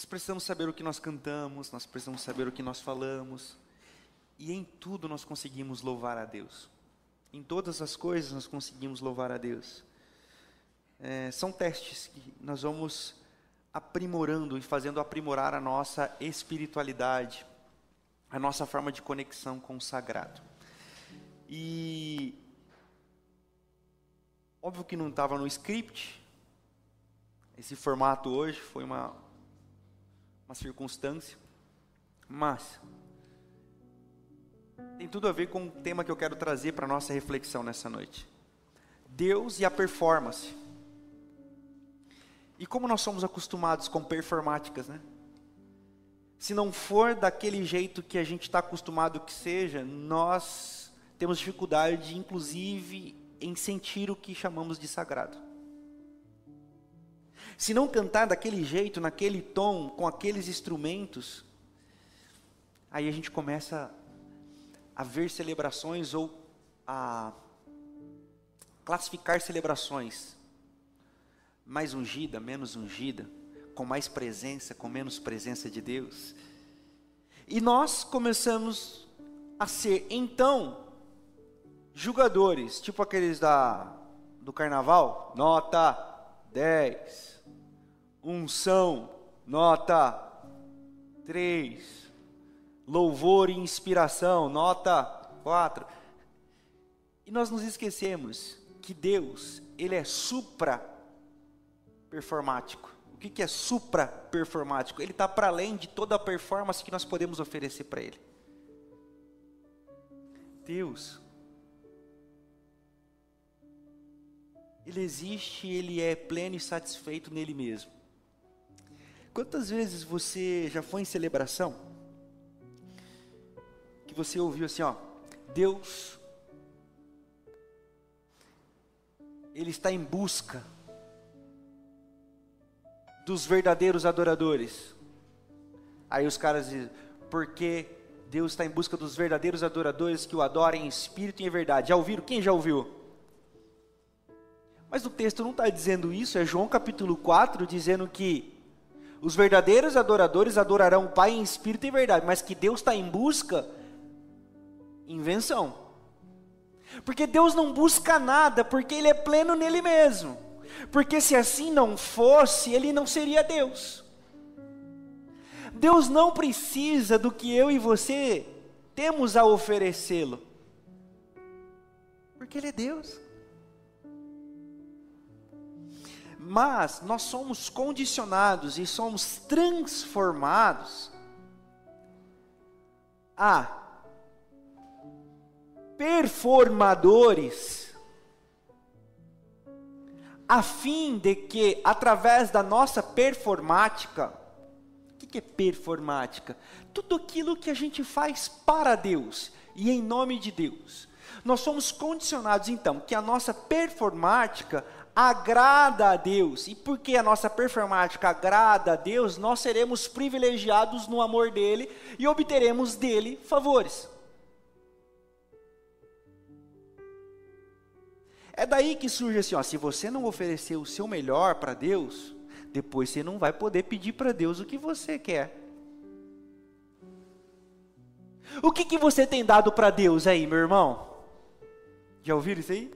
Nós precisamos saber o que nós cantamos, nós precisamos saber o que nós falamos, e em tudo nós conseguimos louvar a Deus. Em todas as coisas nós conseguimos louvar a Deus. É, são testes que nós vamos aprimorando e fazendo aprimorar a nossa espiritualidade, a nossa forma de conexão com o sagrado. E óbvio que não estava no script. Esse formato hoje foi uma uma circunstância, mas tem tudo a ver com o tema que eu quero trazer para nossa reflexão nessa noite. Deus e a performance. E como nós somos acostumados com performáticas, né? Se não for daquele jeito que a gente está acostumado que seja, nós temos dificuldade, inclusive, em sentir o que chamamos de sagrado. Se não cantar daquele jeito, naquele tom, com aqueles instrumentos, aí a gente começa a ver celebrações ou a classificar celebrações mais ungida, menos ungida, com mais presença, com menos presença de Deus. E nós começamos a ser então julgadores, tipo aqueles da do carnaval, nota 10. Unção, nota 3. Louvor e inspiração, nota 4. E nós nos esquecemos que Deus, ele é supra performático. O que, que é supra performático? Ele está para além de toda a performance que nós podemos oferecer para Ele. Deus, Ele existe, Ele é pleno e satisfeito nele mesmo. Quantas vezes você já foi em celebração? Que você ouviu assim, ó, Deus, Ele está em busca dos verdadeiros adoradores. Aí os caras dizem, porque Deus está em busca dos verdadeiros adoradores que o adorem em espírito e em verdade. Já ouviram? Quem já ouviu? Mas o texto não está dizendo isso, é João capítulo 4 dizendo que os verdadeiros adoradores adorarão o Pai em espírito e verdade, mas que Deus está em busca, invenção. Porque Deus não busca nada, porque Ele é pleno nele mesmo. Porque se assim não fosse, ele não seria Deus. Deus não precisa do que eu e você temos a oferecê-lo. Porque ele é Deus. Mas nós somos condicionados e somos transformados a performadores a fim de que, através da nossa performática, o que é performática? Tudo aquilo que a gente faz para Deus e em nome de Deus. Nós somos condicionados então que a nossa performática agrada a Deus. E porque a nossa performática agrada a Deus, nós seremos privilegiados no amor dele e obteremos dele favores. É daí que surge assim, ó, se você não oferecer o seu melhor para Deus, depois você não vai poder pedir para Deus o que você quer. O que, que você tem dado para Deus aí, meu irmão? Já ouviram isso aí?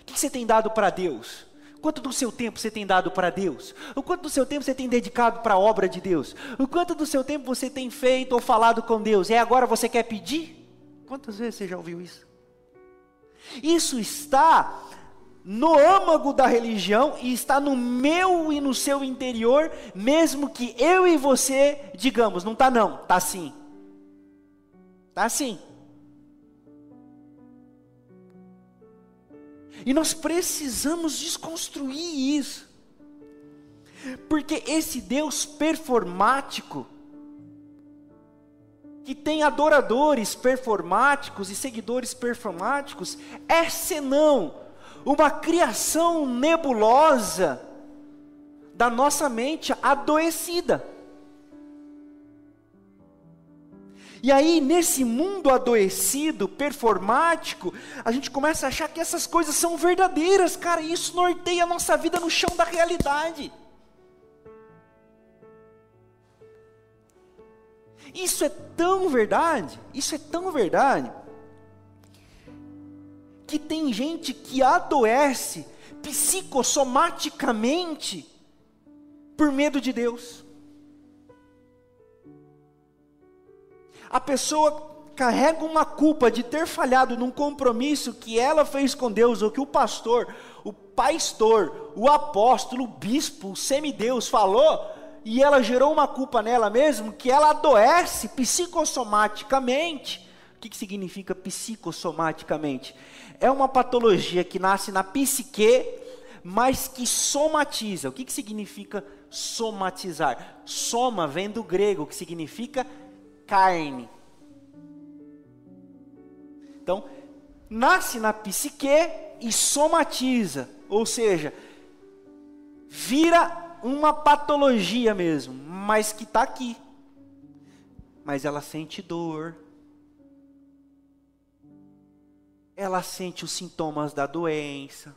O que, que você tem dado para Deus? Quanto do seu tempo você tem dado para Deus? O quanto do seu tempo você tem dedicado para a obra de Deus? O quanto do seu tempo você tem feito ou falado com Deus? E agora você quer pedir? Quantas vezes você já ouviu isso? Isso está no âmago da religião e está no meu e no seu interior, mesmo que eu e você digamos, não está não, está sim. Está sim. E nós precisamos desconstruir isso. Porque esse Deus performático, que tem adoradores performáticos e seguidores performáticos, é senão uma criação nebulosa da nossa mente adoecida. E aí, nesse mundo adoecido, performático, a gente começa a achar que essas coisas são verdadeiras, cara, e isso norteia a nossa vida no chão da realidade. Isso é tão verdade, isso é tão verdade, que tem gente que adoece psicossomaticamente por medo de Deus. A pessoa carrega uma culpa de ter falhado num compromisso que ela fez com Deus, ou que o pastor, o pastor, o apóstolo, o bispo, o semideus falou, e ela gerou uma culpa nela mesmo, que ela adoece psicossomaticamente. O que, que significa psicossomaticamente? É uma patologia que nasce na psique, mas que somatiza. O que, que significa somatizar? Soma vem do grego, que significa carne. Então, nasce na psique e somatiza, ou seja, vira uma patologia mesmo, mas que está aqui. Mas ela sente dor, ela sente os sintomas da doença.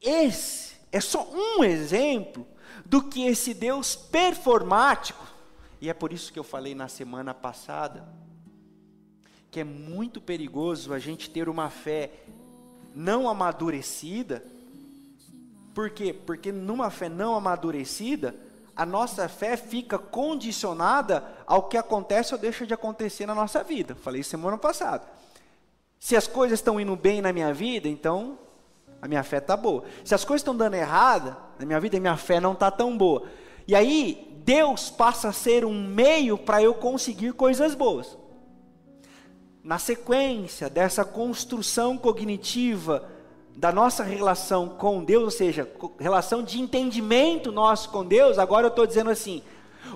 Esse é só um exemplo do que esse Deus performático, e é por isso que eu falei na semana passada, que é muito perigoso a gente ter uma fé não amadurecida. Por quê? Porque numa fé não amadurecida, a nossa fé fica condicionada ao que acontece ou deixa de acontecer na nossa vida. Falei semana passada. Se as coisas estão indo bem na minha vida, então a minha fé está boa. Se as coisas estão dando errada na minha vida, minha fé não está tão boa. E aí, Deus passa a ser um meio para eu conseguir coisas boas na sequência dessa construção cognitiva da nossa relação com Deus, ou seja, relação de entendimento nosso com Deus, agora eu estou dizendo assim: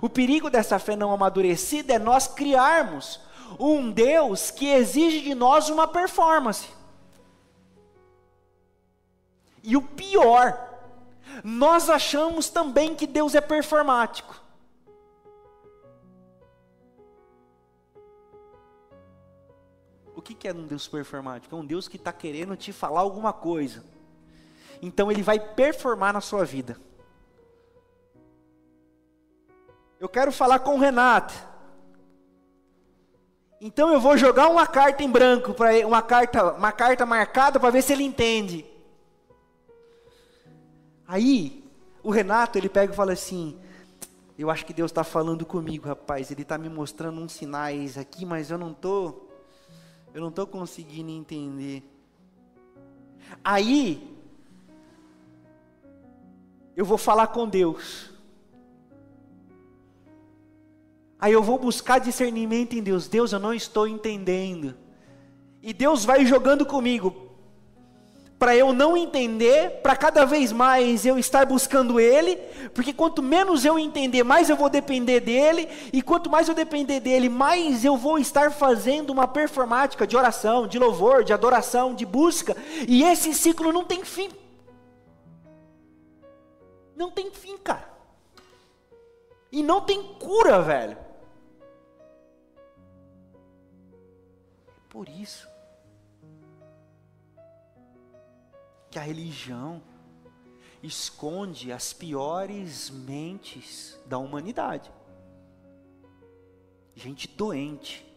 o perigo dessa fé não amadurecida é nós criarmos um Deus que exige de nós uma performance. E o pior, nós achamos também que Deus é performático. que, que é um Deus performático? É um Deus que está querendo te falar alguma coisa. Então ele vai performar na sua vida. Eu quero falar com o Renato. Então eu vou jogar uma carta em branco para uma carta, uma carta marcada para ver se ele entende. Aí o Renato ele pega e fala assim: eu acho que Deus está falando comigo, rapaz. Ele está me mostrando uns sinais aqui, mas eu não estou eu não estou conseguindo entender. Aí, eu vou falar com Deus. Aí eu vou buscar discernimento em Deus. Deus, eu não estou entendendo. E Deus vai jogando comigo para eu não entender, para cada vez mais eu estar buscando Ele, porque quanto menos eu entender, mais eu vou depender dEle, e quanto mais eu depender dEle, mais eu vou estar fazendo uma performática de oração, de louvor, de adoração, de busca, e esse ciclo não tem fim. Não tem fim, cara. E não tem cura, velho. Por isso que a religião esconde as piores mentes da humanidade. Gente doente.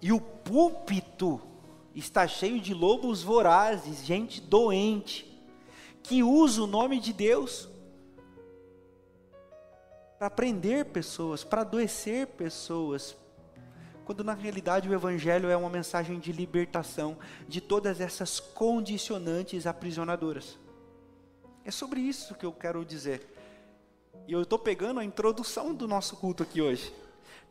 E o púlpito está cheio de lobos vorazes, gente doente, que usa o nome de Deus para prender pessoas, para adoecer pessoas, quando na realidade o Evangelho é uma mensagem de libertação de todas essas condicionantes aprisionadoras. É sobre isso que eu quero dizer. E eu estou pegando a introdução do nosso culto aqui hoje.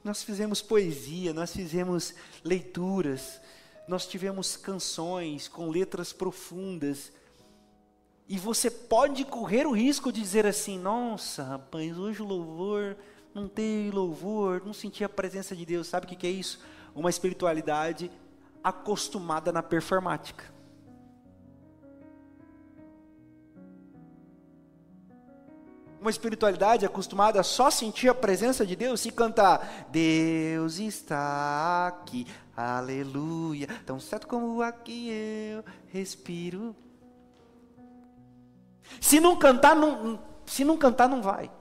Nós fizemos poesia, nós fizemos leituras, nós tivemos canções com letras profundas. E você pode correr o risco de dizer assim: nossa, rapaz, hoje o louvor não ter louvor, não sentir a presença de Deus. Sabe o que é isso? Uma espiritualidade acostumada na performática. Uma espiritualidade acostumada a só sentir a presença de Deus e cantar: Deus está aqui, aleluia. Tão certo como aqui eu respiro. Se não cantar, não, se não cantar, não vai.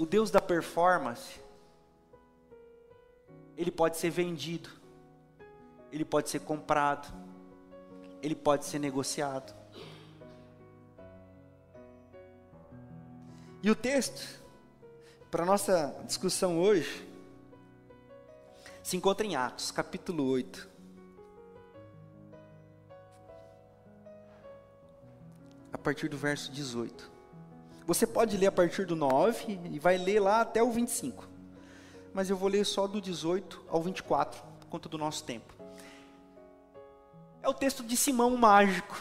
O Deus da performance, ele pode ser vendido, ele pode ser comprado, ele pode ser negociado. E o texto, para nossa discussão hoje, se encontra em Atos, capítulo 8. A partir do verso 18. Você pode ler a partir do 9 e vai ler lá até o 25. Mas eu vou ler só do 18 ao 24, por conta do nosso tempo. É o texto de Simão o Mágico.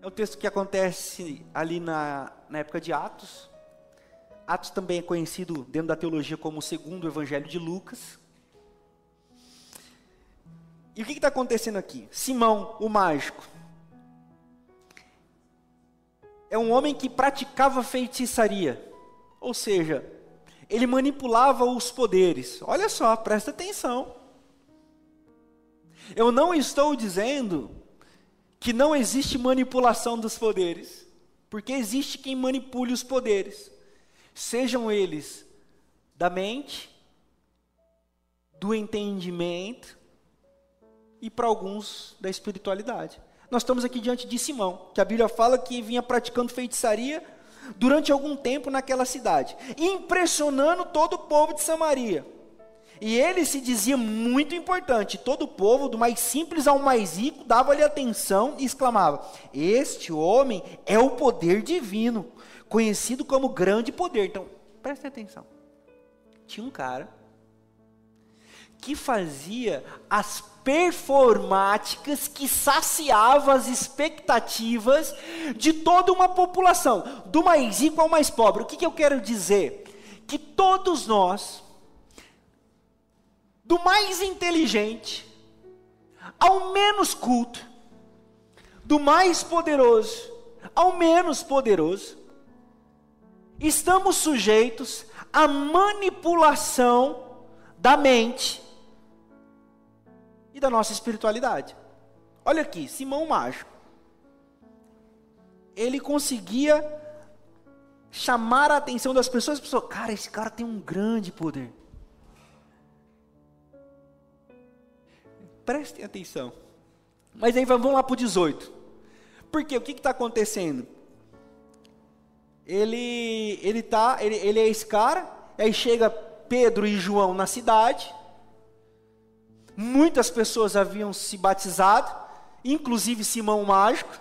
É o texto que acontece ali na, na época de Atos. Atos também é conhecido dentro da teologia como o segundo evangelho de Lucas. E o que está acontecendo aqui? Simão, o mágico, é um homem que praticava feitiçaria, ou seja, ele manipulava os poderes. Olha só, presta atenção. Eu não estou dizendo que não existe manipulação dos poderes, porque existe quem manipule os poderes, sejam eles da mente, do entendimento e para alguns da espiritualidade. Nós estamos aqui diante de Simão, que a Bíblia fala que vinha praticando feitiçaria durante algum tempo naquela cidade, impressionando todo o povo de Samaria. E ele se dizia muito importante. Todo o povo, do mais simples ao mais rico, dava-lhe atenção e exclamava: Este homem é o poder divino, conhecido como grande poder. Então, preste atenção. Tinha um cara que fazia as performáticas que saciava as expectativas de toda uma população, do mais rico ao mais pobre. O que, que eu quero dizer? Que todos nós do mais inteligente ao menos culto, do mais poderoso ao menos poderoso, estamos sujeitos à manipulação da mente e da nossa espiritualidade. Olha aqui, Simão Mágico. Ele conseguia chamar a atenção das pessoas, pessoas, cara, esse cara tem um grande poder. Prestem atenção. Mas aí vamos lá para o 18. Porque o que está acontecendo? Ele, ele, tá, ele, ele é esse cara, aí chega Pedro e João na cidade. Muitas pessoas haviam se batizado, inclusive Simão Mágico.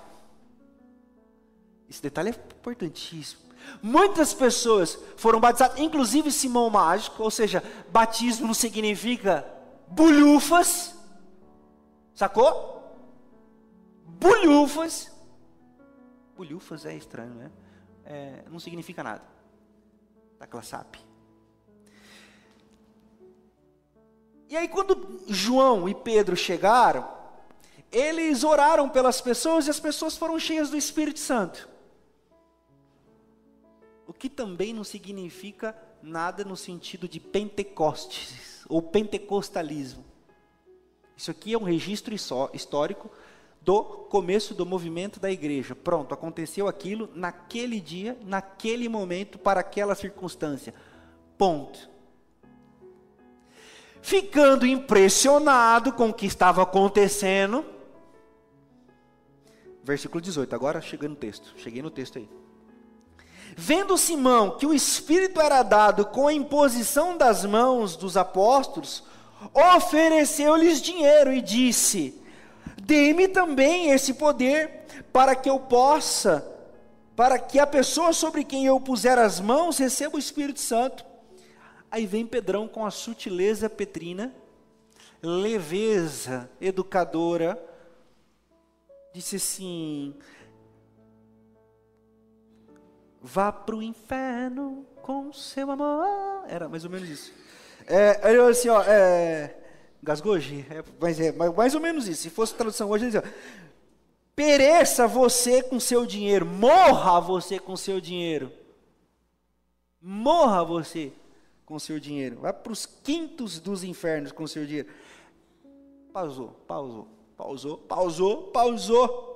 Esse detalhe é importantíssimo. Muitas pessoas foram batizadas, inclusive Simão Mágico, ou seja, batismo não significa bulhufas. Sacou? Bulhufas. Bulhufas é estranho, né? É, não significa nada. Tecla SAP. E aí, quando João e Pedro chegaram, eles oraram pelas pessoas e as pessoas foram cheias do Espírito Santo. O que também não significa nada no sentido de Pentecostes ou pentecostalismo. Isso aqui é um registro histórico do começo do movimento da igreja. Pronto, aconteceu aquilo naquele dia, naquele momento, para aquela circunstância. Ponto. Ficando impressionado com o que estava acontecendo. Versículo 18, agora cheguei no texto. Cheguei no texto aí. Vendo Simão que o Espírito era dado com a imposição das mãos dos apóstolos, ofereceu-lhes dinheiro e disse: Dê-me também esse poder para que eu possa, para que a pessoa sobre quem eu puser as mãos receba o Espírito Santo. Aí vem Pedrão com a sutileza petrina, leveza educadora, disse assim: Vá para o inferno com seu amor. Era mais ou menos isso. É, ele assim, ó, é, gasgoje, é, mas é mais ou menos isso. Se fosse tradução hoje, ele dizia, pereça você com seu dinheiro, morra você com seu dinheiro. Morra você com seu dinheiro. Vai para os quintos dos infernos com seu dinheiro. Pausou, pausou, pausou, pausou, pausou.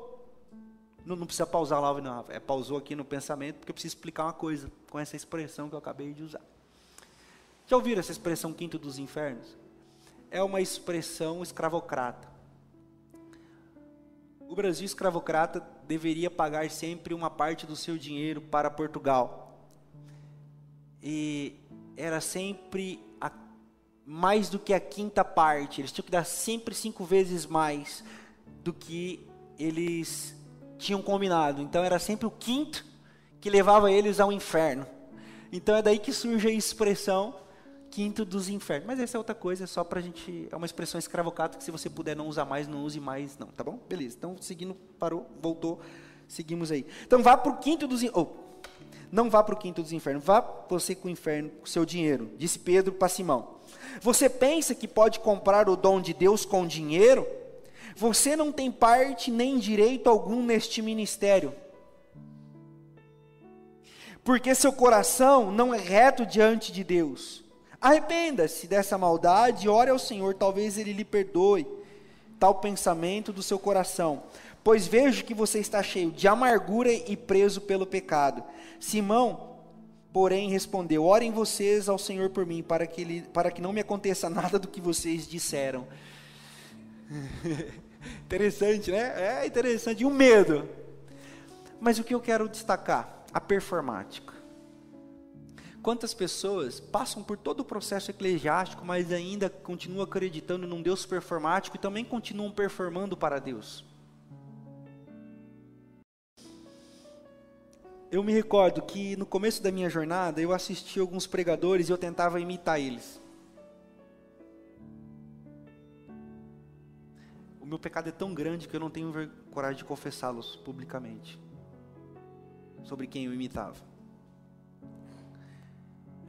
Não, não precisa pausar lá, não, é pausou aqui no pensamento, porque eu preciso explicar uma coisa com essa expressão que eu acabei de usar. Já ouviram essa expressão quinto dos infernos? É uma expressão escravocrata. O Brasil escravocrata deveria pagar sempre uma parte do seu dinheiro para Portugal. E era sempre a, mais do que a quinta parte. Eles tinham que dar sempre cinco vezes mais do que eles tinham combinado. Então era sempre o quinto que levava eles ao inferno. Então é daí que surge a expressão quinto dos infernos. Mas essa é outra coisa, é só pra gente. É uma expressão escravocata que se você puder não usar mais, não use mais, não, tá bom? Beleza. Então, seguindo, parou, voltou, seguimos aí. Então vá pro quinto dos oh, não vá para o quinto dos infernos, vá você com o inferno, com o seu dinheiro, disse Pedro para Simão. Você pensa que pode comprar o dom de Deus com dinheiro? Você não tem parte nem direito algum neste ministério. Porque seu coração não é reto diante de Deus. Arrependa-se dessa maldade, ore ao Senhor, talvez Ele lhe perdoe tal pensamento do seu coração. Pois vejo que você está cheio de amargura e preso pelo pecado. Simão, porém, respondeu: Orem vocês ao Senhor por mim, para que, ele, para que não me aconteça nada do que vocês disseram. interessante, né? É interessante. E o medo. Mas o que eu quero destacar? A performática. Quantas pessoas passam por todo o processo eclesiástico, mas ainda continuam acreditando num Deus performático e também continuam performando para Deus? Eu me recordo que no começo da minha jornada eu assisti alguns pregadores e eu tentava imitar eles. O meu pecado é tão grande que eu não tenho coragem de confessá-los publicamente sobre quem eu imitava.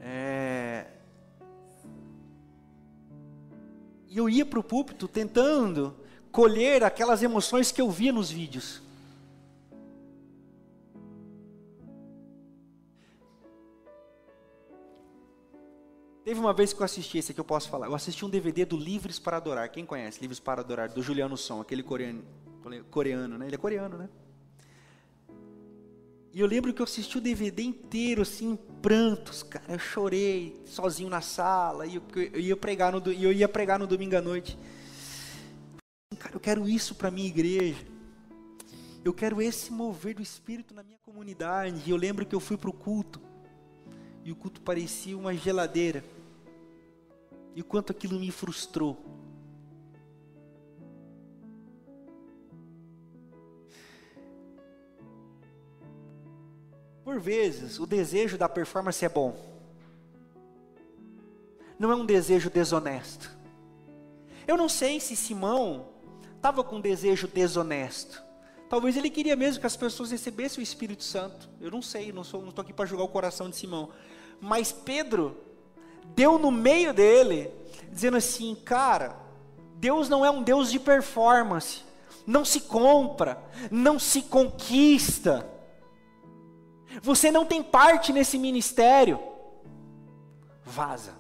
É... E eu ia para o púlpito tentando colher aquelas emoções que eu via nos vídeos. Teve uma vez que eu assisti, esse aqui eu posso falar. Eu assisti um DVD do Livres para Adorar. Quem conhece Livres para Adorar? Do Juliano Som, aquele coreano, coreano né? Ele é coreano, né? E eu lembro que eu assisti o DVD inteiro, assim, em prantos, cara. Eu chorei sozinho na sala. E eu, eu ia pregar no, eu ia pregar no domingo à noite. Cara, eu quero isso para minha igreja. Eu quero esse mover do Espírito na minha comunidade. E eu lembro que eu fui para o culto. E o culto parecia uma geladeira. E o quanto aquilo me frustrou. Por vezes, o desejo da performance é bom. Não é um desejo desonesto. Eu não sei se Simão estava com um desejo desonesto. Talvez ele queria mesmo que as pessoas recebessem o Espírito Santo. Eu não sei, não estou não aqui para julgar o coração de Simão. Mas Pedro deu no meio dele, dizendo assim: cara, Deus não é um Deus de performance. Não se compra, não se conquista. Você não tem parte nesse ministério. Vaza.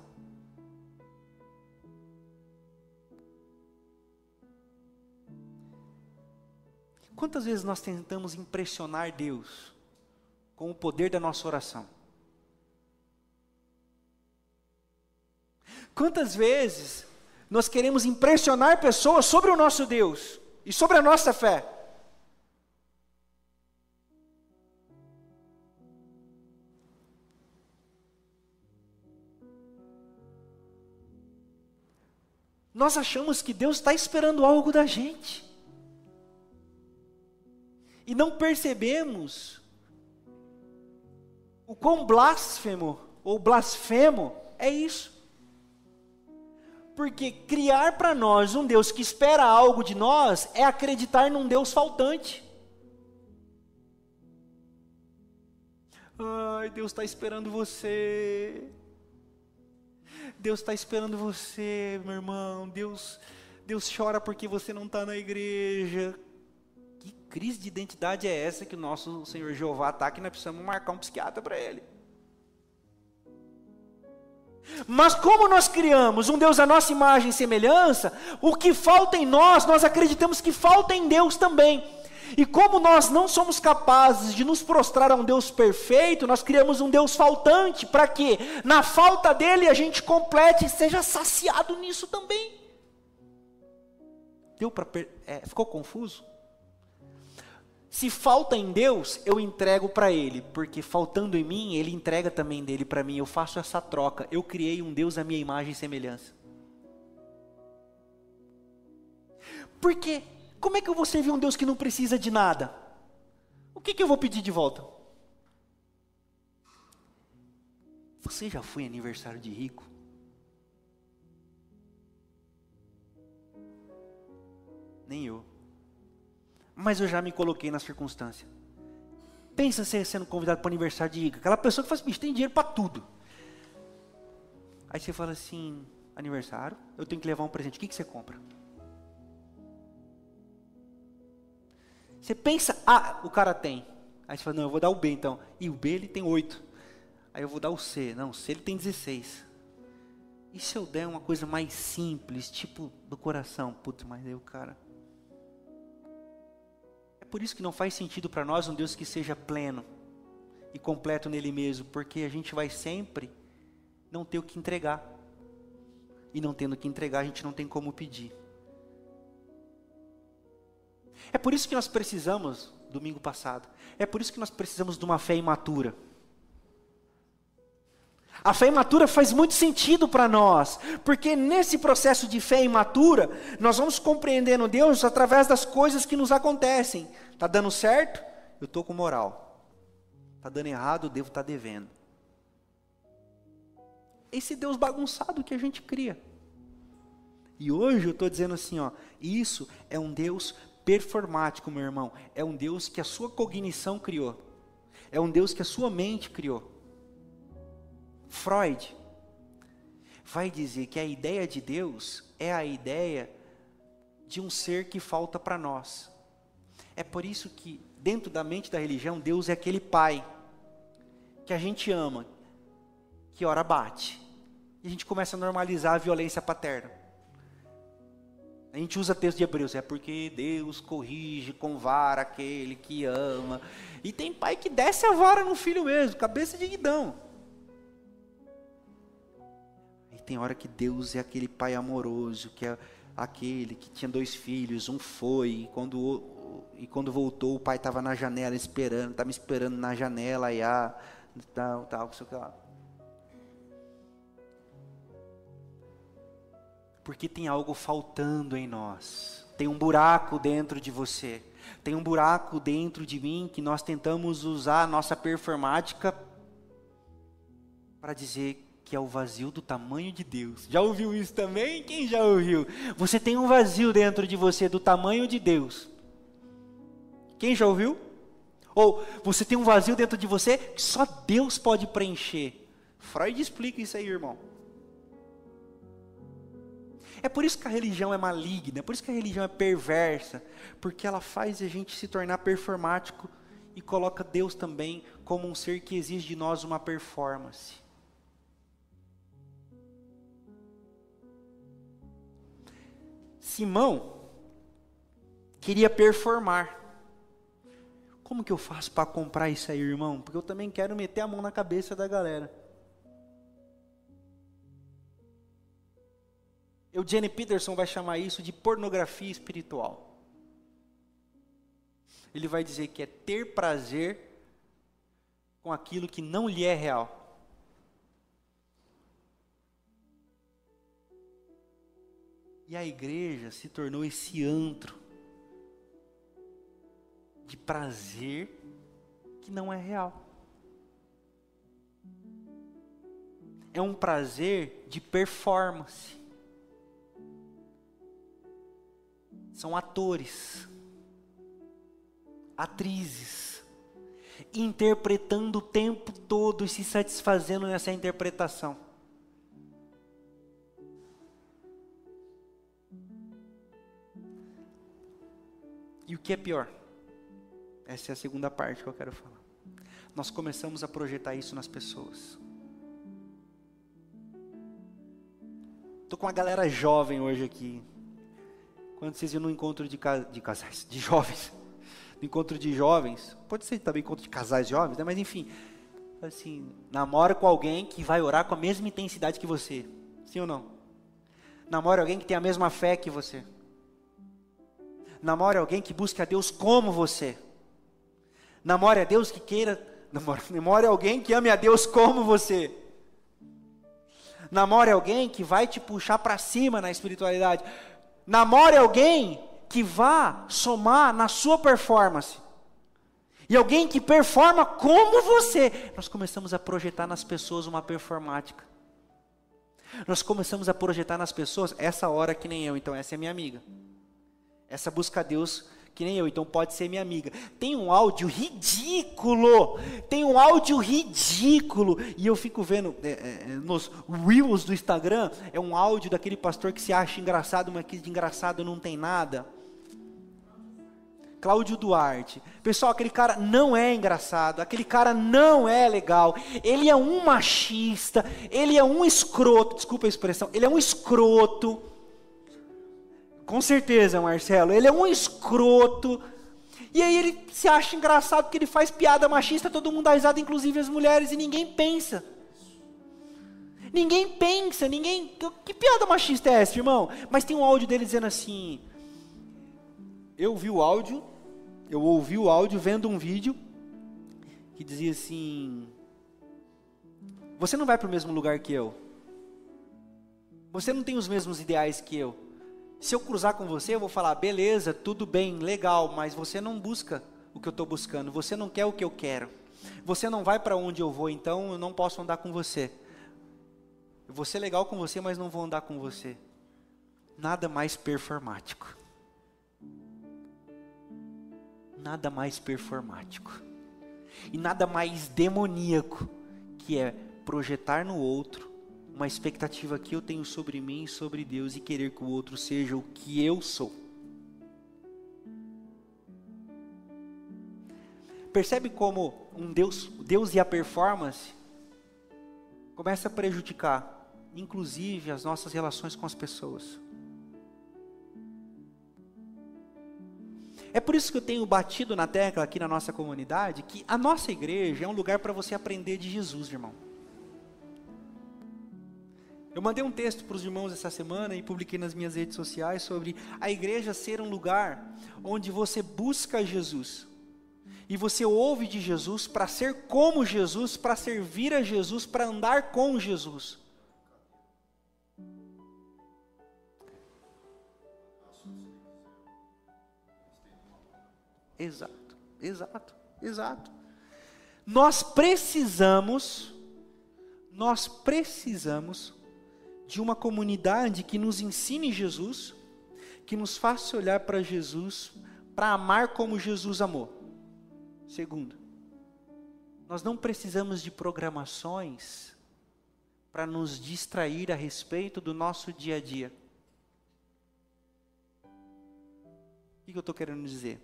Quantas vezes nós tentamos impressionar Deus com o poder da nossa oração? Quantas vezes nós queremos impressionar pessoas sobre o nosso Deus e sobre a nossa fé? nós achamos que Deus está esperando algo da gente. E não percebemos o quão blasfemo ou blasfemo é isso. Porque criar para nós um Deus que espera algo de nós é acreditar num Deus faltante. Ai, Deus está esperando você. Deus está esperando você, meu irmão. Deus, Deus chora porque você não está na igreja. Que crise de identidade é essa que o nosso Senhor Jeová está que nós precisamos marcar um psiquiatra para ele? Mas como nós criamos um Deus à nossa imagem e semelhança, o que falta em nós, nós acreditamos que falta em Deus também. E como nós não somos capazes de nos prostrar a um Deus perfeito, nós criamos um Deus faltante, para que na falta dele a gente complete e seja saciado nisso também. Deu para é, ficou confuso? Se falta em Deus, eu entrego para Ele, porque faltando em mim, Ele entrega também dele para mim. Eu faço essa troca. Eu criei um Deus à minha imagem e semelhança. Por quê? Como é que eu vou servir um Deus que não precisa de nada? O que, que eu vou pedir de volta? Você já foi aniversário de rico? Nem eu. Mas eu já me coloquei na circunstância. Pensa você sendo convidado para o aniversário de rico. Aquela pessoa que faz, bicho, tem dinheiro para tudo. Aí você fala assim, aniversário, eu tenho que levar um presente. O que, que você compra? Você pensa, ah, o cara tem. Aí você fala, não, eu vou dar o B então. E o B ele tem 8. Aí eu vou dar o C. Não, o C ele tem 16. E se eu der uma coisa mais simples, tipo do coração? Putz, mas aí o cara. Por isso que não faz sentido para nós um Deus que seja pleno e completo nele mesmo, porque a gente vai sempre não ter o que entregar. E não tendo o que entregar, a gente não tem como pedir. É por isso que nós precisamos, domingo passado, é por isso que nós precisamos de uma fé imatura. A fé imatura faz muito sentido para nós, porque nesse processo de fé imatura, nós vamos compreendendo Deus através das coisas que nos acontecem. Está dando certo? Eu estou com moral. Está dando errado? Eu devo estar tá devendo. Esse Deus bagunçado que a gente cria. E hoje eu estou dizendo assim, ó, isso é um Deus performático, meu irmão, é um Deus que a sua cognição criou. É um Deus que a sua mente criou. Freud vai dizer que a ideia de Deus é a ideia de um ser que falta para nós. É por isso que, dentro da mente da religião, Deus é aquele pai que a gente ama, que ora bate. E a gente começa a normalizar a violência paterna. A gente usa texto de Hebreus, é porque Deus corrige com vara aquele que ama. E tem pai que desce a vara no filho mesmo, cabeça de guidão. Tem hora que Deus é aquele pai amoroso, que é aquele que tinha dois filhos, um foi, e quando, e quando voltou o pai estava na janela esperando, estava esperando na janela, e a, tal, tal, sei lá. porque tem algo faltando em nós. Tem um buraco dentro de você. Tem um buraco dentro de mim que nós tentamos usar a nossa performática para dizer que é o vazio do tamanho de Deus. Já ouviu isso também? Quem já ouviu? Você tem um vazio dentro de você do tamanho de Deus. Quem já ouviu? Ou você tem um vazio dentro de você que só Deus pode preencher. Freud explica isso aí, irmão. É por isso que a religião é maligna, é por isso que a religião é perversa, porque ela faz a gente se tornar performático e coloca Deus também como um ser que exige de nós uma performance. Simão queria performar. Como que eu faço para comprar isso aí, irmão? Porque eu também quero meter a mão na cabeça da galera. Eugene Peterson vai chamar isso de pornografia espiritual. Ele vai dizer que é ter prazer com aquilo que não lhe é real. E a igreja se tornou esse antro de prazer que não é real. É um prazer de performance. são atores, atrizes, interpretando o tempo todo e se satisfazendo nessa interpretação. E o que é pior? Essa é a segunda parte que eu quero falar. Nós começamos a projetar isso nas pessoas. Estou com uma galera jovem hoje aqui. Quando vocês iam no encontro de, de casais, de jovens, no encontro de jovens, pode ser também encontro de casais jovens, né? mas enfim, assim, namora com alguém que vai orar com a mesma intensidade que você, sim ou não? Namora alguém que tem a mesma fé que você. Namore alguém que busque a Deus como você. Namore a Deus que queira. Namore, namore alguém que ame a Deus como você. Namore alguém que vai te puxar para cima na espiritualidade. Namore alguém que vá somar na sua performance. E alguém que performa como você. Nós começamos a projetar nas pessoas uma performática. Nós começamos a projetar nas pessoas essa hora que nem eu, então essa é minha amiga. Essa busca a Deus que nem eu, então pode ser minha amiga. Tem um áudio ridículo, tem um áudio ridículo, e eu fico vendo é, é, é, nos reels do Instagram, é um áudio daquele pastor que se acha engraçado, mas que de engraçado não tem nada. Cláudio Duarte. Pessoal, aquele cara não é engraçado, aquele cara não é legal. Ele é um machista, ele é um escroto, desculpa a expressão, ele é um escroto com certeza, Marcelo. Ele é um escroto. E aí ele se acha engraçado porque ele faz piada machista, todo mundo dá risada, inclusive as mulheres, e ninguém pensa. Ninguém pensa, ninguém. Que piada machista é essa, irmão? Mas tem um áudio dele dizendo assim. Eu vi o áudio, eu ouvi o áudio vendo um vídeo que dizia assim: Você não vai para o mesmo lugar que eu. Você não tem os mesmos ideais que eu. Se eu cruzar com você, eu vou falar, beleza, tudo bem, legal, mas você não busca o que eu estou buscando, você não quer o que eu quero, você não vai para onde eu vou, então eu não posso andar com você. Eu vou ser legal com você, mas não vou andar com você. Nada mais performático. Nada mais performático. E nada mais demoníaco que é projetar no outro uma expectativa que eu tenho sobre mim e sobre Deus e querer que o outro seja o que eu sou. Percebe como um Deus, Deus e a performance começa a prejudicar, inclusive as nossas relações com as pessoas. É por isso que eu tenho batido na tecla aqui na nossa comunidade que a nossa igreja é um lugar para você aprender de Jesus, irmão. Eu mandei um texto para os irmãos essa semana e publiquei nas minhas redes sociais sobre a igreja ser um lugar onde você busca Jesus. E você ouve de Jesus para ser como Jesus, para servir a Jesus, para andar com Jesus. Exato, exato, exato. Nós precisamos, nós precisamos de uma comunidade que nos ensine Jesus, que nos faça olhar para Jesus, para amar como Jesus amou. Segundo, nós não precisamos de programações para nos distrair a respeito do nosso dia a dia. O que eu estou querendo dizer?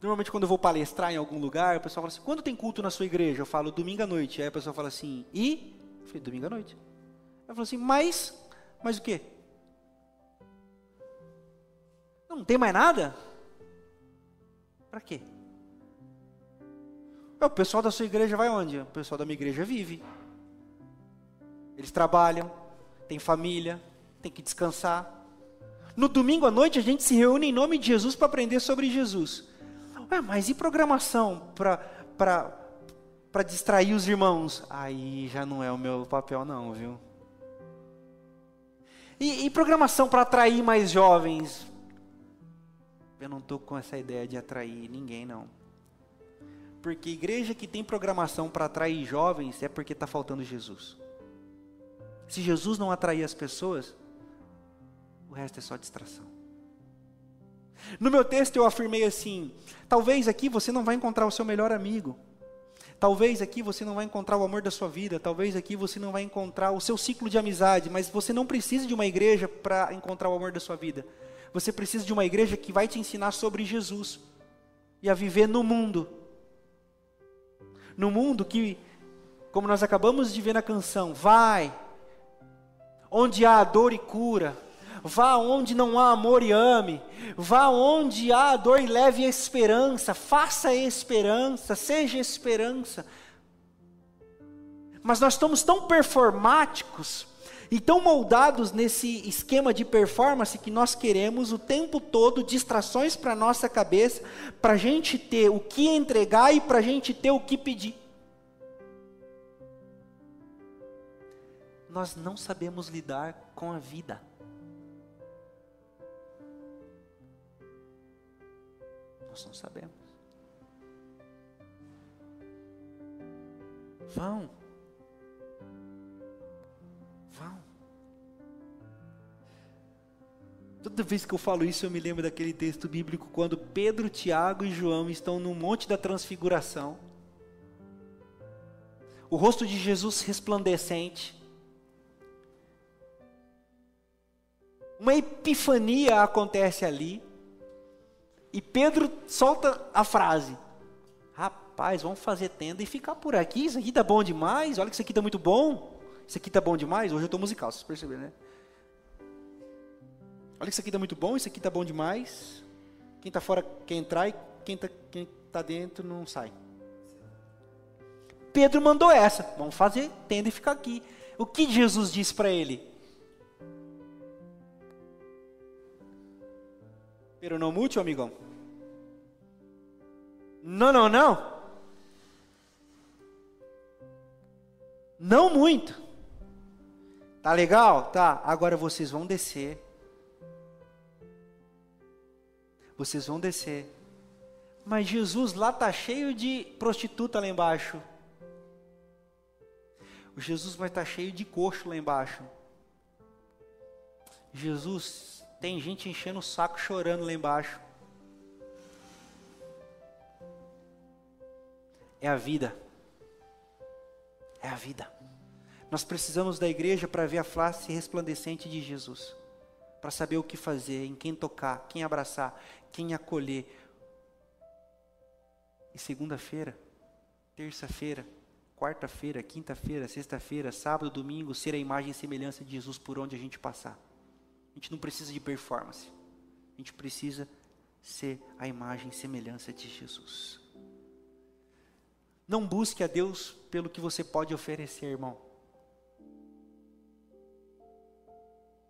Normalmente, quando eu vou palestrar em algum lugar, o pessoal fala assim: quando tem culto na sua igreja? Eu falo domingo à noite. Aí a pessoa fala assim: e? Eu falei: domingo à noite. Ela falou assim, mas, mas o quê? Não tem mais nada? Para quê? É, o pessoal da sua igreja vai onde? O pessoal da minha igreja vive. Eles trabalham, tem família, tem que descansar. No domingo à noite a gente se reúne em nome de Jesus para aprender sobre Jesus. Ué, mas e programação para distrair os irmãos? Aí já não é o meu papel não, viu? E, e programação para atrair mais jovens? Eu não estou com essa ideia de atrair ninguém, não. Porque igreja que tem programação para atrair jovens é porque está faltando Jesus. Se Jesus não atrair as pessoas, o resto é só distração. No meu texto eu afirmei assim: talvez aqui você não vai encontrar o seu melhor amigo. Talvez aqui você não vai encontrar o amor da sua vida, talvez aqui você não vai encontrar o seu ciclo de amizade, mas você não precisa de uma igreja para encontrar o amor da sua vida. Você precisa de uma igreja que vai te ensinar sobre Jesus e a viver no mundo. No mundo que, como nós acabamos de ver na canção, vai, onde há dor e cura, Vá onde não há amor e ame. Vá onde há dor e leve esperança. Faça esperança, seja esperança. Mas nós estamos tão performáticos e tão moldados nesse esquema de performance que nós queremos o tempo todo distrações para nossa cabeça, para a gente ter o que entregar e para a gente ter o que pedir. Nós não sabemos lidar com a vida. Nós não sabemos. Vão. Vão. Toda vez que eu falo isso, eu me lembro daquele texto bíblico quando Pedro, Tiago e João estão no Monte da Transfiguração. O rosto de Jesus resplandecente. Uma epifania acontece ali. E Pedro solta a frase: Rapaz, vamos fazer tenda e ficar por aqui. Isso aqui tá bom demais. Olha que isso aqui tá muito bom. Isso aqui tá bom demais. Hoje eu estou musical, vocês perceberam, né? Olha que isso aqui tá muito bom. Isso aqui tá bom demais. Quem está fora quer entrar e quem está quem tá dentro não sai. Pedro mandou essa. Vamos fazer tenda e ficar aqui. O que Jesus disse para ele? Peronomútil, amigão? Não, não, não. Não muito. Tá legal? Tá. Agora vocês vão descer. Vocês vão descer. Mas Jesus lá tá cheio de prostituta lá embaixo. Jesus vai estar tá cheio de coxo lá embaixo. Jesus tem gente enchendo o saco chorando lá embaixo. É a vida. É a vida. Nós precisamos da igreja para ver a face resplandecente de Jesus. Para saber o que fazer, em quem tocar, quem abraçar, quem acolher. E segunda-feira, terça-feira, quarta-feira, quinta-feira, sexta-feira, sábado, domingo, ser a imagem e semelhança de Jesus por onde a gente passar. A gente não precisa de performance. A gente precisa ser a imagem e semelhança de Jesus. Não busque a Deus pelo que você pode oferecer, irmão.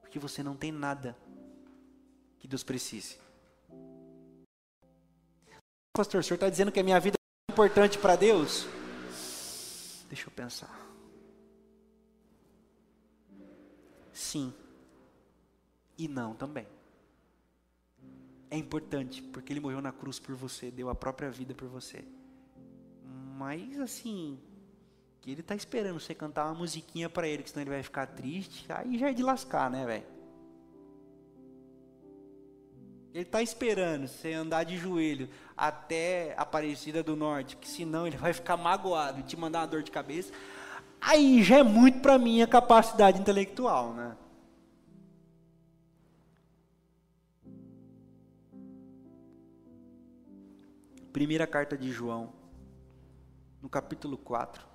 Porque você não tem nada que Deus precise. Pastor, o senhor está dizendo que a minha vida é importante para Deus? Deixa eu pensar. Sim e não também. É importante, porque ele morreu na cruz por você, deu a própria vida por você. Mas assim, que ele tá esperando você cantar uma musiquinha para ele, que senão ele vai ficar triste, aí já é de lascar, né, velho? Ele tá esperando você andar de joelho até Aparecida do Norte, que senão ele vai ficar magoado e te mandar uma dor de cabeça. Aí já é muito para minha capacidade intelectual, né? Primeira carta de João, no capítulo 4,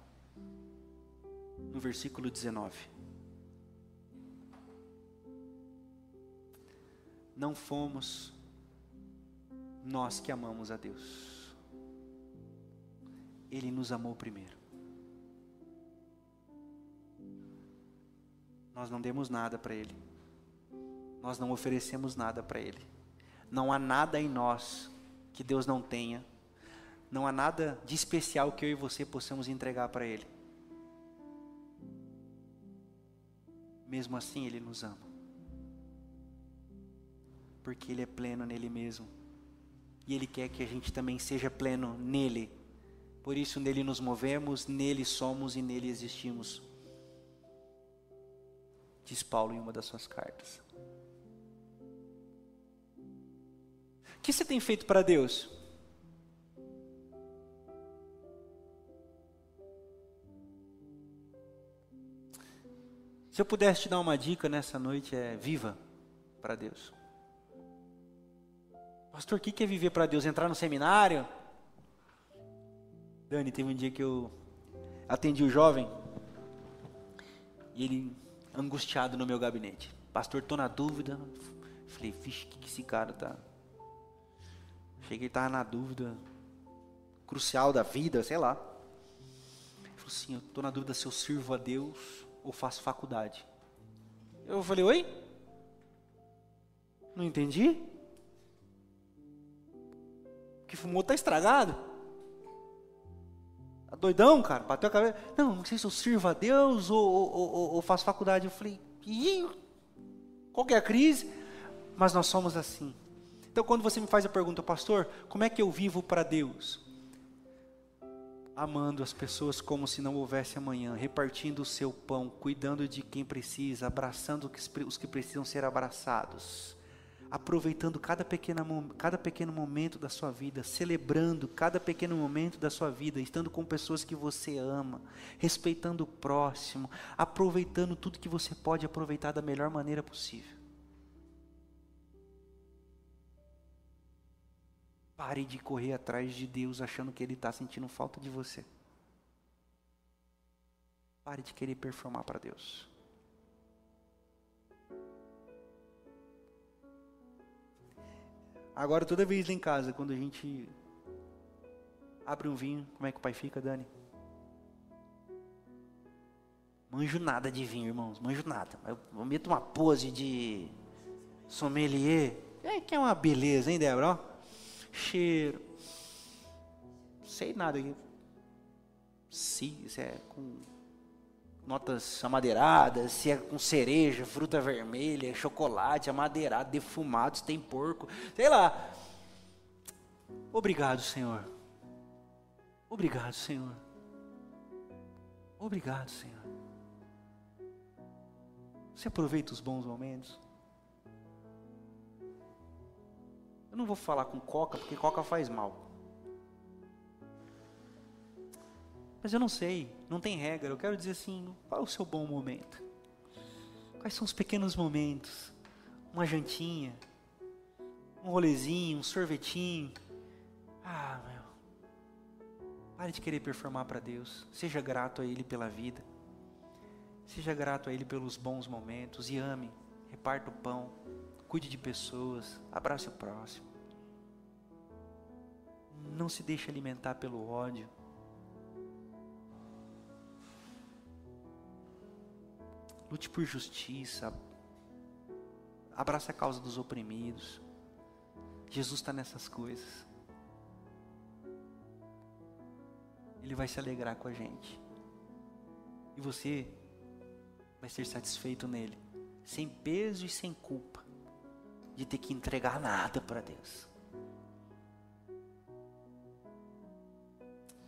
no versículo 19. Não fomos nós que amamos a Deus. Ele nos amou primeiro. Nós não demos nada para Ele. Nós não oferecemos nada para Ele. Não há nada em nós que Deus não tenha. Não há nada de especial que eu e você possamos entregar para Ele. Mesmo assim, Ele nos ama. Porque Ele é pleno nele mesmo. E Ele quer que a gente também seja pleno nele. Por isso, nele nos movemos, nele somos e nele existimos. Diz Paulo em uma das suas cartas. O que você tem feito para Deus? Se eu pudesse te dar uma dica nessa noite, é viva para Deus. Pastor, o que é viver para Deus? Entrar no seminário? Dani, teve um dia que eu atendi o jovem e ele angustiado no meu gabinete. Pastor, tô na dúvida. Falei, vixe, o que, que esse cara tá? Cheguei, tava na dúvida crucial da vida, sei lá. Ele falou assim, eu tô na dúvida se eu sirvo a Deus ou faço faculdade. Eu falei, oi? Não entendi? Que fumou tá estragado. Tá doidão, cara? Bateu a cabeça. Não, não sei se eu sirvo a Deus ou, ou, ou, ou faço faculdade. Eu falei, Ih, qual que é a crise? Mas nós somos assim. Então, quando você me faz a pergunta, pastor, como é que eu vivo para Deus? Amando as pessoas como se não houvesse amanhã, repartindo o seu pão, cuidando de quem precisa, abraçando os que precisam ser abraçados, aproveitando cada, pequena, cada pequeno momento da sua vida, celebrando cada pequeno momento da sua vida, estando com pessoas que você ama, respeitando o próximo, aproveitando tudo que você pode aproveitar da melhor maneira possível. Pare de correr atrás de Deus achando que Ele está sentindo falta de você. Pare de querer performar para Deus. Agora, toda vez lá em casa, quando a gente abre um vinho, como é que o pai fica, Dani? Manjo nada de vinho, irmãos, manjo nada. Eu meto uma pose de sommelier. É que é uma beleza, hein, Débora? Cheiro. Sei nada. Se, se é com notas amadeiradas, se é com cereja, fruta vermelha, chocolate, amadeirado, defumado, se tem porco, sei lá. Obrigado, Senhor. Obrigado, Senhor. Obrigado, Senhor. Você aproveita os bons momentos? Eu não vou falar com coca, porque coca faz mal. Mas eu não sei, não tem regra. Eu quero dizer assim: qual é o seu bom momento? Quais são os pequenos momentos? Uma jantinha, um rolezinho, um sorvetinho. Ah, meu. Pare de querer performar para Deus. Seja grato a Ele pela vida. Seja grato a Ele pelos bons momentos e ame. Reparta o pão cuide de pessoas, abrace o próximo. Não se deixe alimentar pelo ódio. Lute por justiça. Abrace a causa dos oprimidos. Jesus está nessas coisas. Ele vai se alegrar com a gente. E você vai ser satisfeito nele, sem peso e sem culpa de ter que entregar nada para Deus.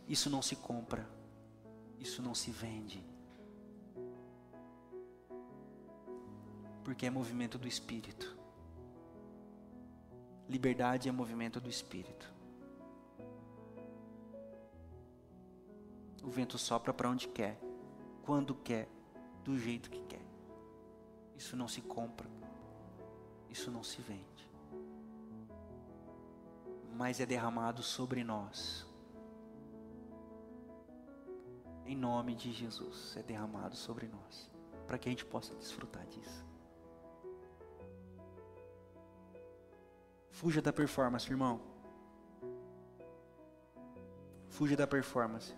Isso não se compra, isso não se vende. Porque é movimento do Espírito. Liberdade é movimento do Espírito. O vento sopra para onde quer, quando quer, do jeito que quer. Isso não se compra. Isso não se vende. Mas é derramado sobre nós. Em nome de Jesus, é derramado sobre nós. Para que a gente possa desfrutar disso. Fuja da performance, irmão. Fuja da performance.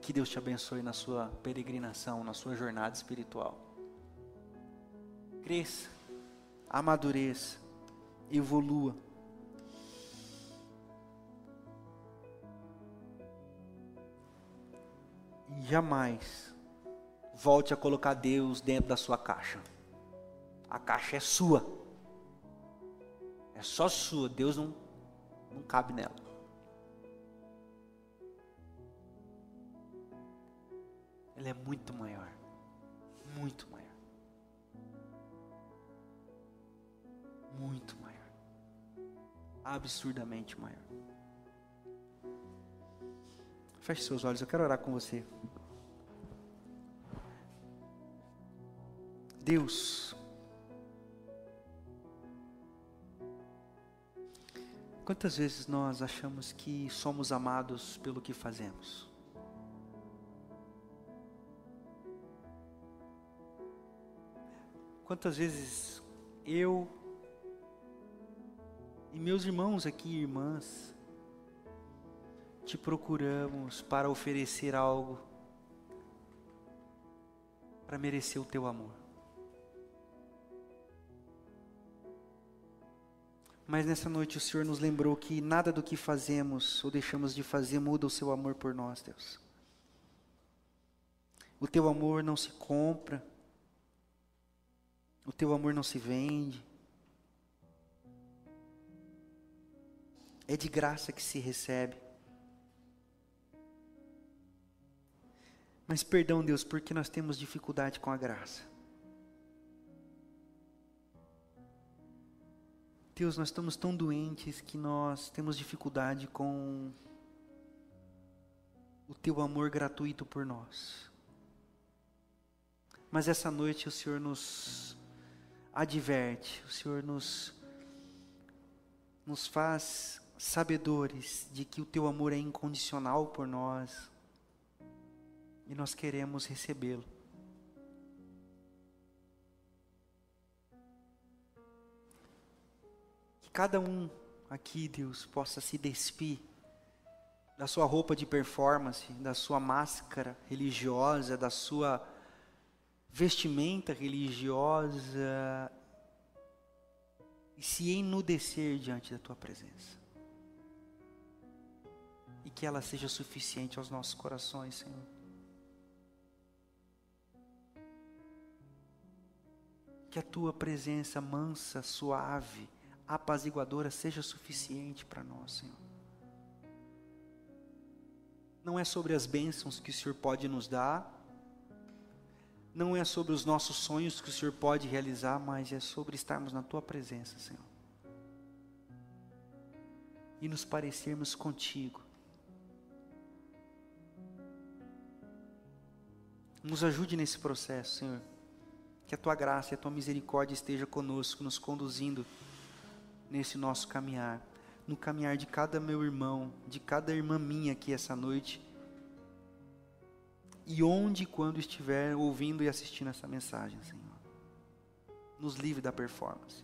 Que Deus te abençoe na sua peregrinação, na sua jornada espiritual cresça, amadureça, evolua. E jamais volte a colocar Deus dentro da sua caixa. A caixa é sua. É só sua. Deus não, não cabe nela. Ele é muito maior. Muito maior. muito maior. Absurdamente maior. Feche seus olhos, eu quero orar com você. Deus, quantas vezes nós achamos que somos amados pelo que fazemos? Quantas vezes eu e meus irmãos aqui e irmãs te procuramos para oferecer algo para merecer o teu amor. Mas nessa noite o Senhor nos lembrou que nada do que fazemos ou deixamos de fazer muda o seu amor por nós, Deus. O teu amor não se compra, o teu amor não se vende. É de graça que se recebe. Mas perdão, Deus, porque nós temos dificuldade com a graça. Deus, nós estamos tão doentes que nós temos dificuldade com o teu amor gratuito por nós. Mas essa noite o Senhor nos adverte, o Senhor nos, nos faz sabedores de que o teu amor é incondicional por nós e nós queremos recebê-lo. Que cada um aqui, Deus, possa se despir da sua roupa de performance, da sua máscara religiosa, da sua vestimenta religiosa e se enudecer diante da tua presença. E que ela seja suficiente aos nossos corações, Senhor. Que a tua presença mansa, suave, apaziguadora seja suficiente para nós, Senhor. Não é sobre as bênçãos que o Senhor pode nos dar, não é sobre os nossos sonhos que o Senhor pode realizar, mas é sobre estarmos na tua presença, Senhor. E nos parecermos contigo. Nos ajude nesse processo, Senhor. Que a tua graça e a tua misericórdia esteja conosco, nos conduzindo nesse nosso caminhar, no caminhar de cada meu irmão, de cada irmã minha aqui essa noite e onde e quando estiver ouvindo e assistindo essa mensagem, Senhor. Nos livre da performance,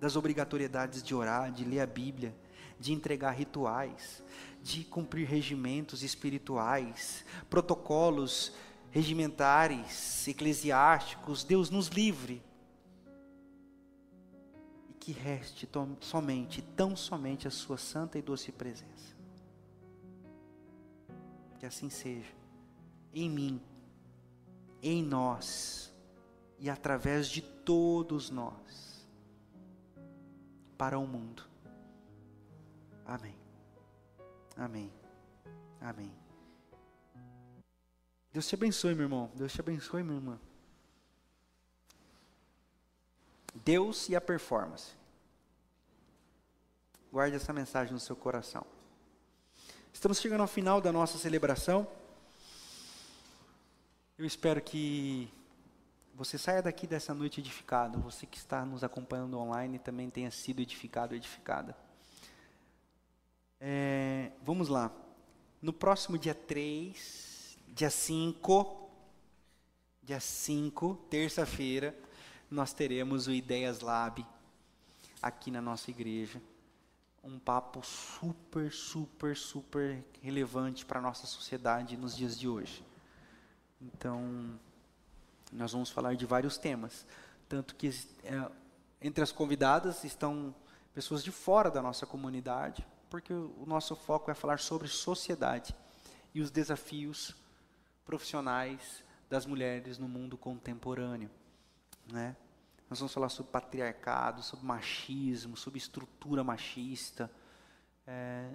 das obrigatoriedades de orar, de ler a Bíblia, de entregar rituais, de cumprir regimentos espirituais, protocolos regimentares, eclesiásticos. Deus nos livre. E que reste somente, tão somente a Sua santa e doce presença. Que assim seja em mim, em nós e através de todos nós para o mundo. Amém. Amém. Amém. Deus te abençoe, meu irmão. Deus te abençoe, minha irmã. Deus e a performance. Guarde essa mensagem no seu coração. Estamos chegando ao final da nossa celebração. Eu espero que você saia daqui dessa noite edificado, você que está nos acompanhando online também tenha sido edificado, edificada. É, vamos lá. No próximo dia 3, dia 5, dia 5, terça-feira, nós teremos o Ideias Lab aqui na nossa igreja. Um papo super, super, super relevante para a nossa sociedade nos dias de hoje. Então, nós vamos falar de vários temas. Tanto que é, entre as convidadas estão pessoas de fora da nossa comunidade, porque o nosso foco é falar sobre sociedade e os desafios profissionais das mulheres no mundo contemporâneo. Né? Nós vamos falar sobre patriarcado, sobre machismo, sobre estrutura machista, é,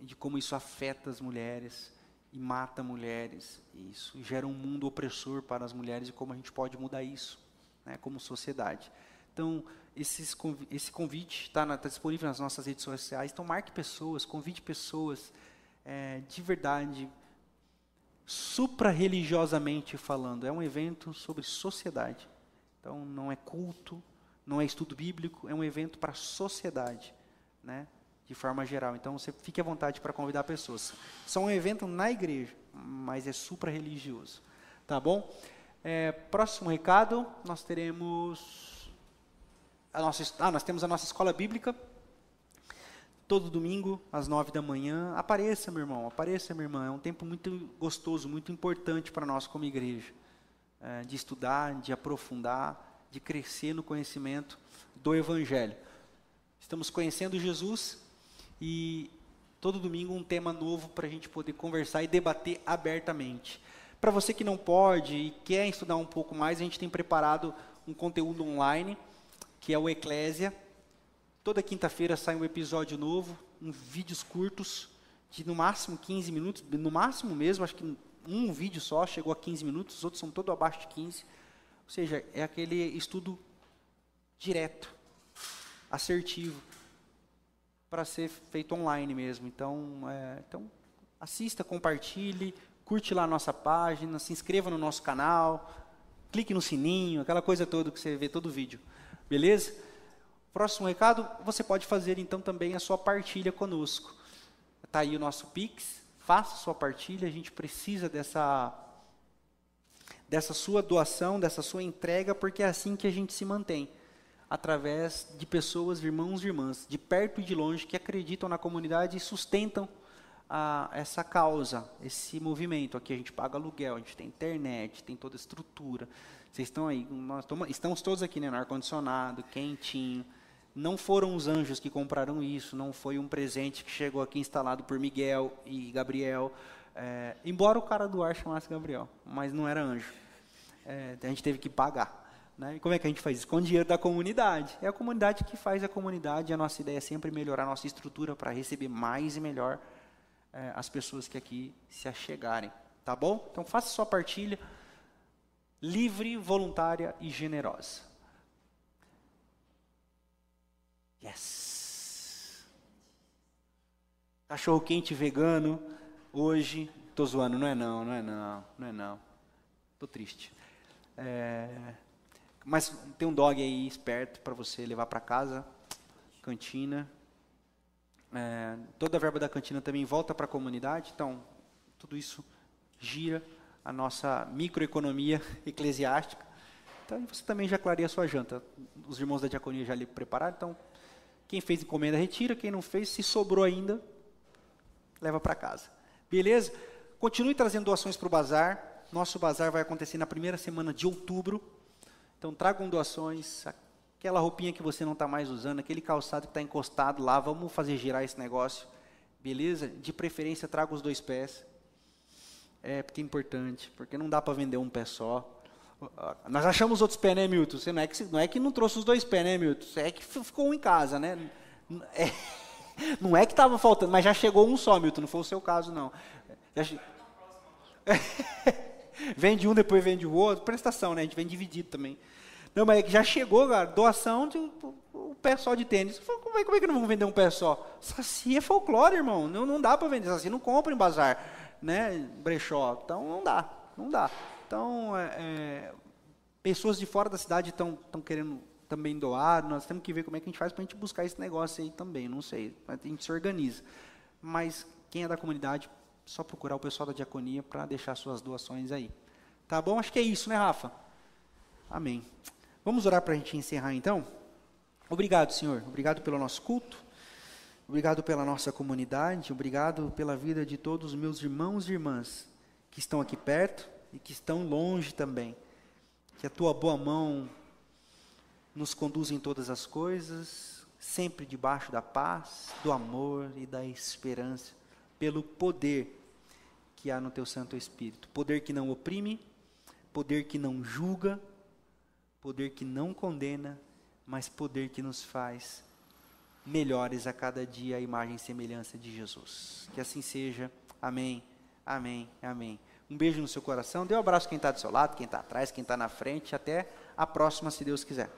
de como isso afeta as mulheres e mata mulheres. Isso gera um mundo opressor para as mulheres e como a gente pode mudar isso, né, como sociedade. Então, esses, esse convite está tá disponível nas nossas redes sociais. Então, marque pessoas, convide pessoas é, de verdade, supra-religiosamente falando. É um evento sobre sociedade. Então, não é culto, não é estudo bíblico, é um evento para a sociedade. Né? De forma geral. Então você fique à vontade para convidar pessoas. São um evento na igreja, mas é supra religioso, tá bom? É, próximo recado, nós teremos a nossa, ah, nós temos a nossa escola bíblica todo domingo às nove da manhã. Apareça, meu irmão, apareça, minha irmã. É um tempo muito gostoso, muito importante para nós como igreja, é, de estudar, de aprofundar, de crescer no conhecimento do Evangelho. Estamos conhecendo Jesus e todo domingo um tema novo para a gente poder conversar e debater abertamente. Para você que não pode e quer estudar um pouco mais, a gente tem preparado um conteúdo online, que é o Eclésia. Toda quinta-feira sai um episódio novo, um vídeos curtos, de no máximo 15 minutos, no máximo mesmo, acho que um vídeo só chegou a 15 minutos, os outros são todos abaixo de 15. Ou seja, é aquele estudo direto, assertivo, para ser feito online mesmo. Então, é, então, assista, compartilhe, curte lá a nossa página, se inscreva no nosso canal, clique no sininho, aquela coisa toda que você vê todo vídeo. Beleza? Próximo recado, você pode fazer então também a sua partilha conosco. Está aí o nosso Pix, faça sua partilha, a gente precisa dessa, dessa sua doação, dessa sua entrega, porque é assim que a gente se mantém através de pessoas, irmãos e irmãs, de perto e de longe, que acreditam na comunidade e sustentam a, essa causa, esse movimento. Aqui a gente paga aluguel, a gente tem internet, tem toda a estrutura. Vocês estão aí, nós estamos, estamos todos aqui né, no ar-condicionado, quentinho. Não foram os anjos que compraram isso, não foi um presente que chegou aqui instalado por Miguel e Gabriel. É, embora o cara do ar chamasse Gabriel, mas não era anjo. É, a gente teve que pagar. Né? E como é que a gente faz isso? Com o dinheiro da comunidade. É a comunidade que faz a comunidade. A nossa ideia é sempre melhorar a nossa estrutura para receber mais e melhor é, as pessoas que aqui se achegarem. Tá bom? Então faça sua partilha livre, voluntária e generosa. Yes! Cachorro quente vegano hoje. Tô zoando, não é não, não é não, não é não. Tô triste. É, mas tem um dog aí esperto para você levar para casa, cantina. É, toda a verba da cantina também volta para a comunidade, então tudo isso gira a nossa microeconomia eclesiástica. Então você também já clareia a sua janta. Os irmãos da diaconia já lhe prepararam, então quem fez encomenda retira, quem não fez, se sobrou ainda, leva para casa. Beleza? Continue trazendo doações para o bazar. Nosso bazar vai acontecer na primeira semana de outubro. Então tragam doações, aquela roupinha que você não está mais usando, aquele calçado que está encostado lá, vamos fazer girar esse negócio, beleza? De preferência traga os dois pés, é porque é importante, porque não dá para vender um pé só. Nós achamos outros pés, né, Milton? Você não é que não é que não trouxe os dois pés, né, Milton? É que ficou um em casa, né? É, não é que estava faltando, mas já chegou um só, Milton. Não foi o seu caso, não. Já... vende um, depois vende o outro. Prestação, né? A gente vem dividido também. Não, mas é que já chegou, cara, doação de um pé só de tênis. Como é, como é que não vamos vender um pé só? Saci é folclore, irmão. Não, não dá para vender. Saci não compra em bazar, né? Brechó. Então não dá, não dá. Então, é, é, pessoas de fora da cidade estão querendo também doar. Nós temos que ver como é que a gente faz para a gente buscar esse negócio aí também. Não sei. A gente se organiza. Mas quem é da comunidade, só procurar o pessoal da diaconia para deixar suas doações aí. Tá bom? Acho que é isso, né, Rafa? Amém. Vamos orar para a gente encerrar então? Obrigado, Senhor. Obrigado pelo nosso culto. Obrigado pela nossa comunidade. Obrigado pela vida de todos os meus irmãos e irmãs que estão aqui perto e que estão longe também. Que a tua boa mão nos conduza em todas as coisas, sempre debaixo da paz, do amor e da esperança, pelo poder que há no teu Santo Espírito. Poder que não oprime, poder que não julga, poder que não condena, mas poder que nos faz melhores a cada dia a imagem e semelhança de Jesus. Que assim seja. Amém. Amém. Amém. Um beijo no seu coração. Dê um abraço quem está do seu lado, quem está atrás, quem está na frente. Até a próxima, se Deus quiser.